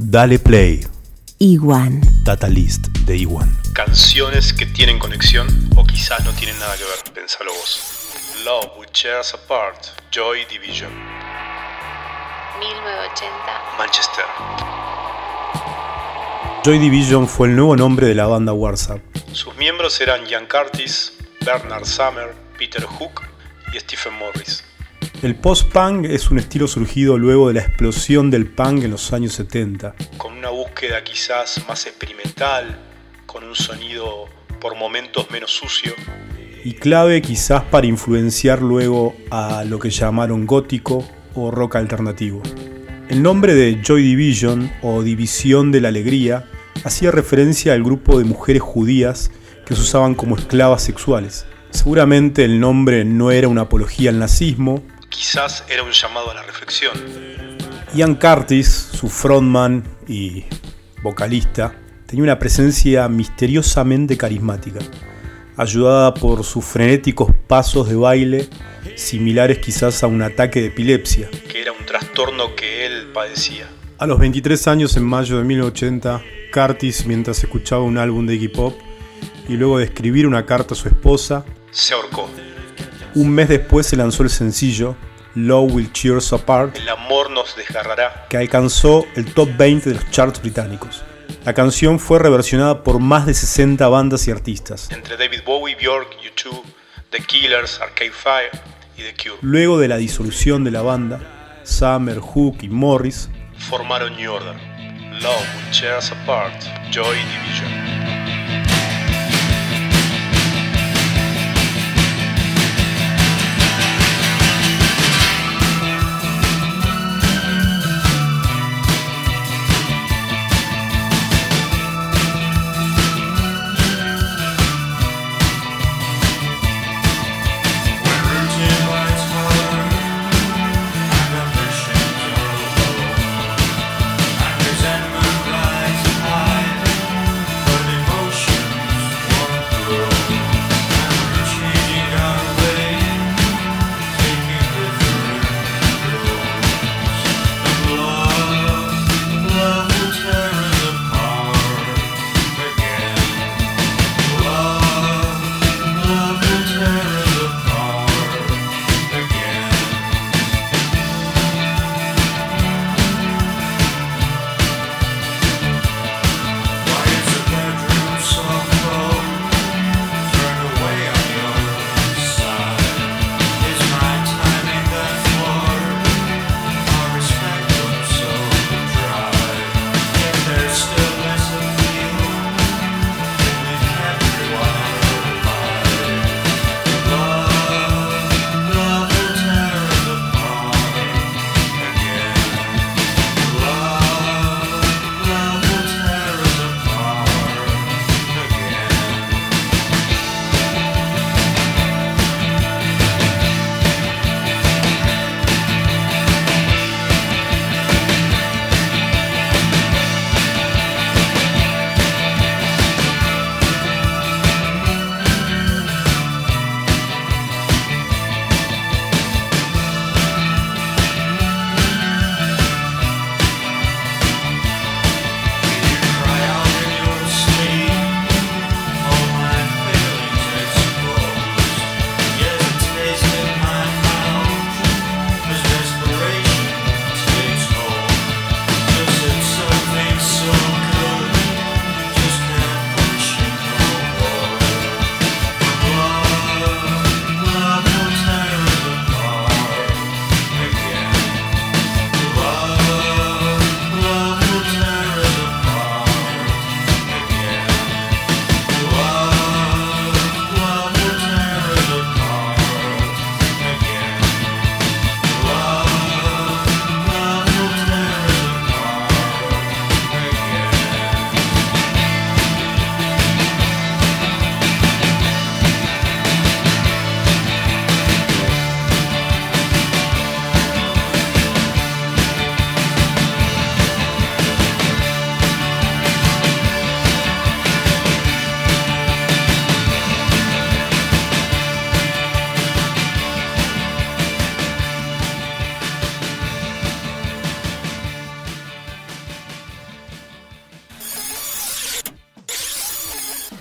Dale Play, Iguan. Data List de Iwan. Canciones que tienen conexión o quizás no tienen nada que ver, pensalo vos. Love with Chairs Apart, Joy Division, 1980. Manchester. Joy Division fue el nuevo nombre de la banda WhatsApp. Sus miembros eran Ian Curtis, Bernard Summer, Peter Hook y Stephen Morris. El post-punk es un estilo surgido luego de la explosión del punk en los años 70. Con una búsqueda quizás más experimental, con un sonido por momentos menos sucio. y clave quizás para influenciar luego a lo que llamaron gótico o rock alternativo. El nombre de Joy Division o División de la Alegría hacía referencia al grupo de mujeres judías que se usaban como esclavas sexuales. Seguramente el nombre no era una apología al nazismo. Quizás era un llamado a la reflexión. Ian Curtis, su frontman y vocalista, tenía una presencia misteriosamente carismática, ayudada por sus frenéticos pasos de baile, similares quizás a un ataque de epilepsia. que era un trastorno que él padecía. A los 23 años, en mayo de 1980, Curtis, mientras escuchaba un álbum de Iggy Pop y luego de escribir una carta a su esposa, Se ahorcó. Un mes después se lanzó el sencillo Love Will Cheer Us Apart, El amor nos desgarrará. que alcanzó el top 20 de los charts británicos. La canción fue reversionada por más de 60 bandas y artistas. Entre David Bowie, Bjork, U2, The Killers, Arcade Fire y The Cure. Luego de la disolución de la banda, Summer, Hook y Morris Formaron New Order. Love will tear us apart. Joy Division.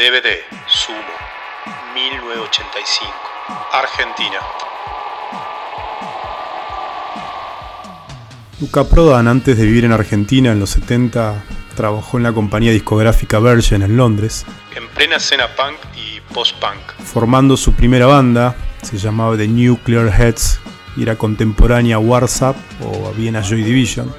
DVD, Sumo, 1985, Argentina. Luca Prodan, antes de vivir en Argentina en los 70, trabajó en la compañía discográfica Virgin en Londres. En plena escena punk y post-punk. Formando su primera banda, se llamaba The Nuclear Heads y era contemporánea a WhatsApp o bien a Joy Division.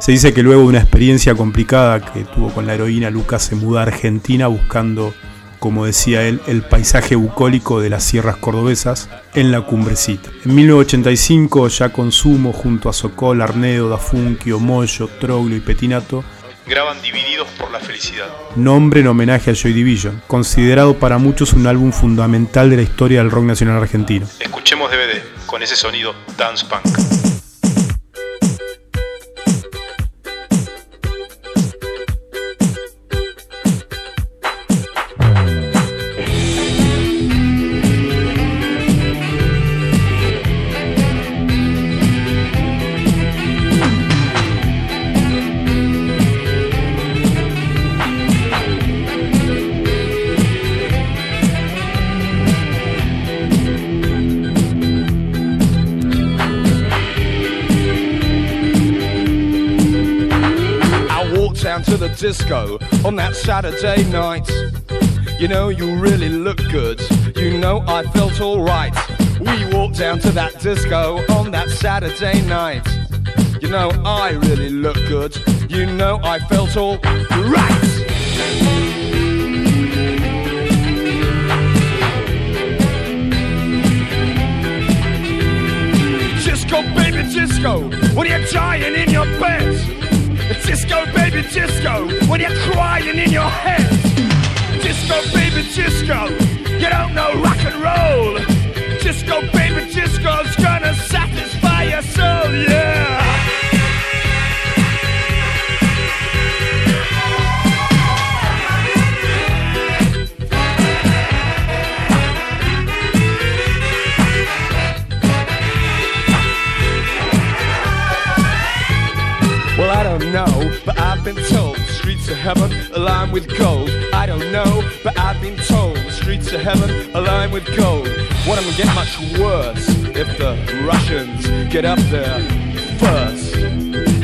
Se dice que luego de una experiencia complicada que tuvo con la heroína, Lucas se muda a Argentina buscando, como decía él, el paisaje bucólico de las sierras cordobesas en la cumbrecita. En 1985, ya con Sumo, junto a Sokol, Arnedo, Dafunkio, Moyo, Troglio y Petinato, graban Divididos por la Felicidad. Nombre en homenaje a Joy Division, considerado para muchos un álbum fundamental de la historia del rock nacional argentino. Escuchemos DVD con ese sonido dance punk. Disco on that Saturday night. You know, you really look good. You know, I felt alright. We walked down to that disco on that Saturday night. You know, I really look good. You know, I felt all right. Disco, baby, disco, when you're dying in your bed. Disco baby disco, when you're crying in your head. Disco baby disco, you don't know rock and roll. Disco baby disco's gonna satisfy your soul, yeah. I've been told the streets of heaven are with gold. I don't know, but I've been told the streets of heaven are with gold. What am gonna get much worse if the Russians get up there first?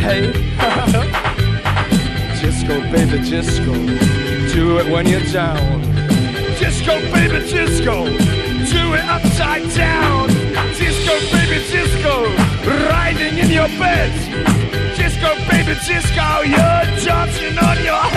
Hey, disco, baby, disco. Do it when you're down. Disco, baby, disco. Do it upside down. Francisco, you're dancing on your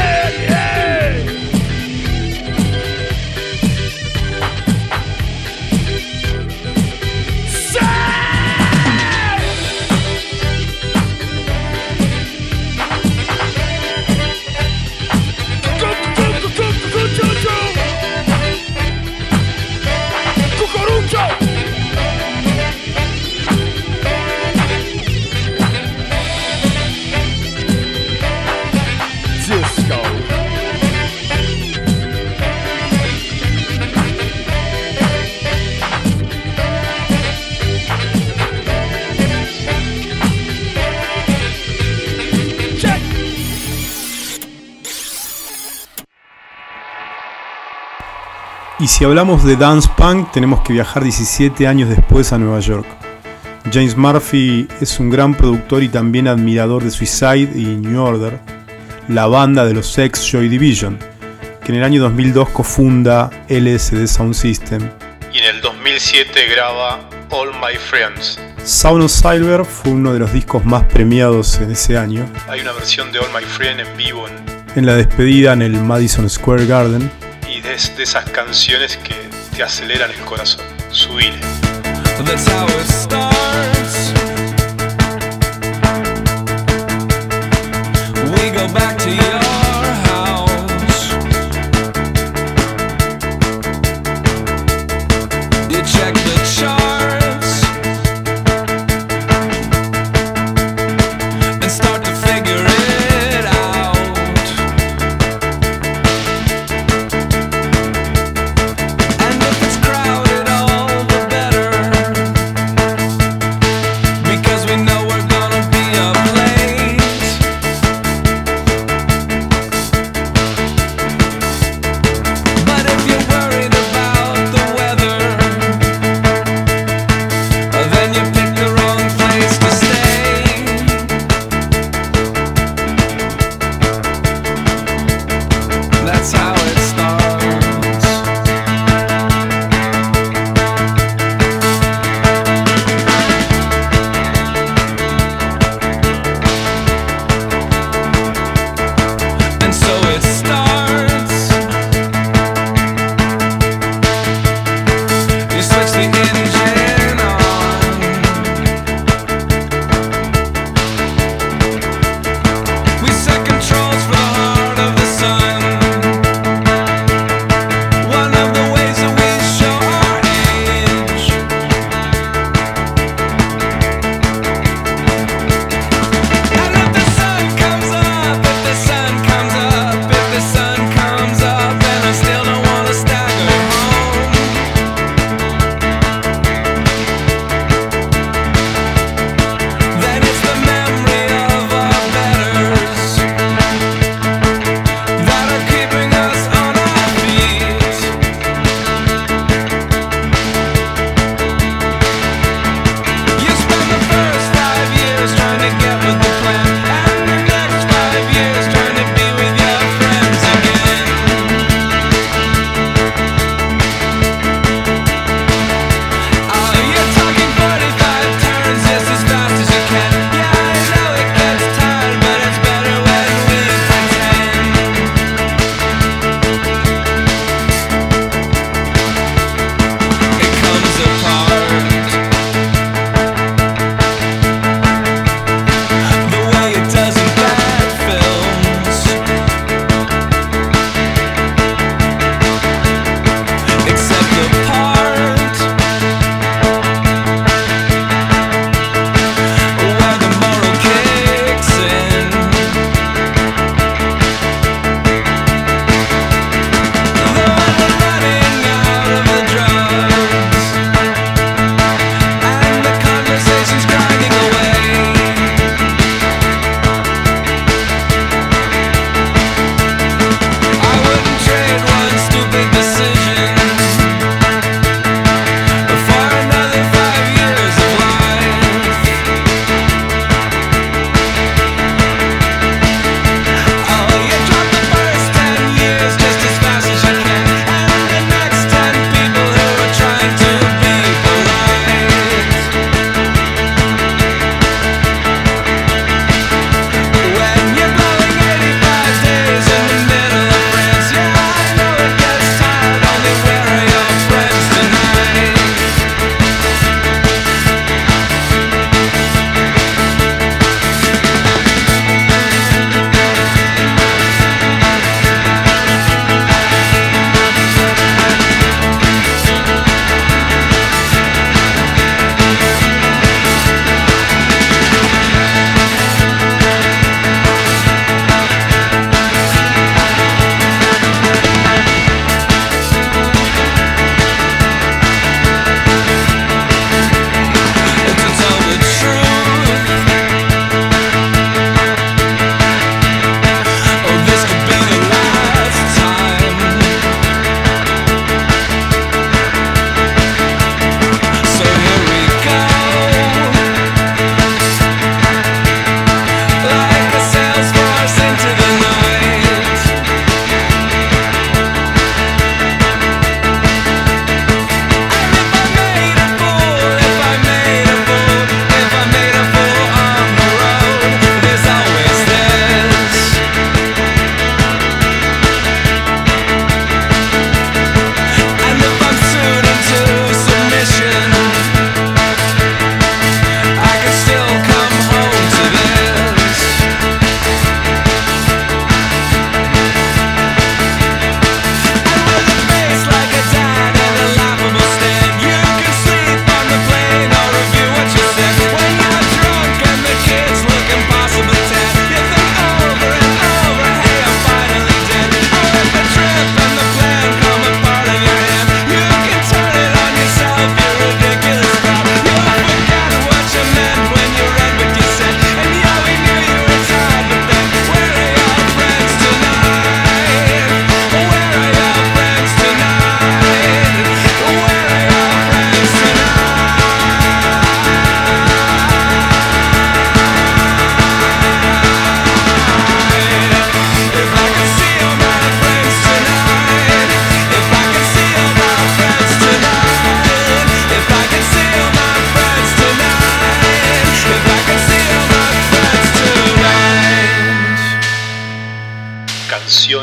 si hablamos de dance punk, tenemos que viajar 17 años después a Nueva York. James Murphy es un gran productor y también admirador de Suicide y New Order, la banda de los ex Joy Division, que en el año 2002 cofunda LSD Sound System. Y en el 2007 graba All My Friends. Sound of Silver fue uno de los discos más premiados en ese año. Hay una versión de All My Friends en vivo en, en la despedida en el Madison Square Garden es de esas canciones que te aceleran el corazón. Subile.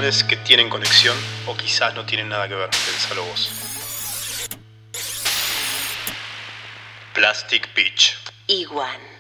Que tienen conexión o quizás no tienen nada que ver. Pensalo vos. Plastic Beach. Iguan.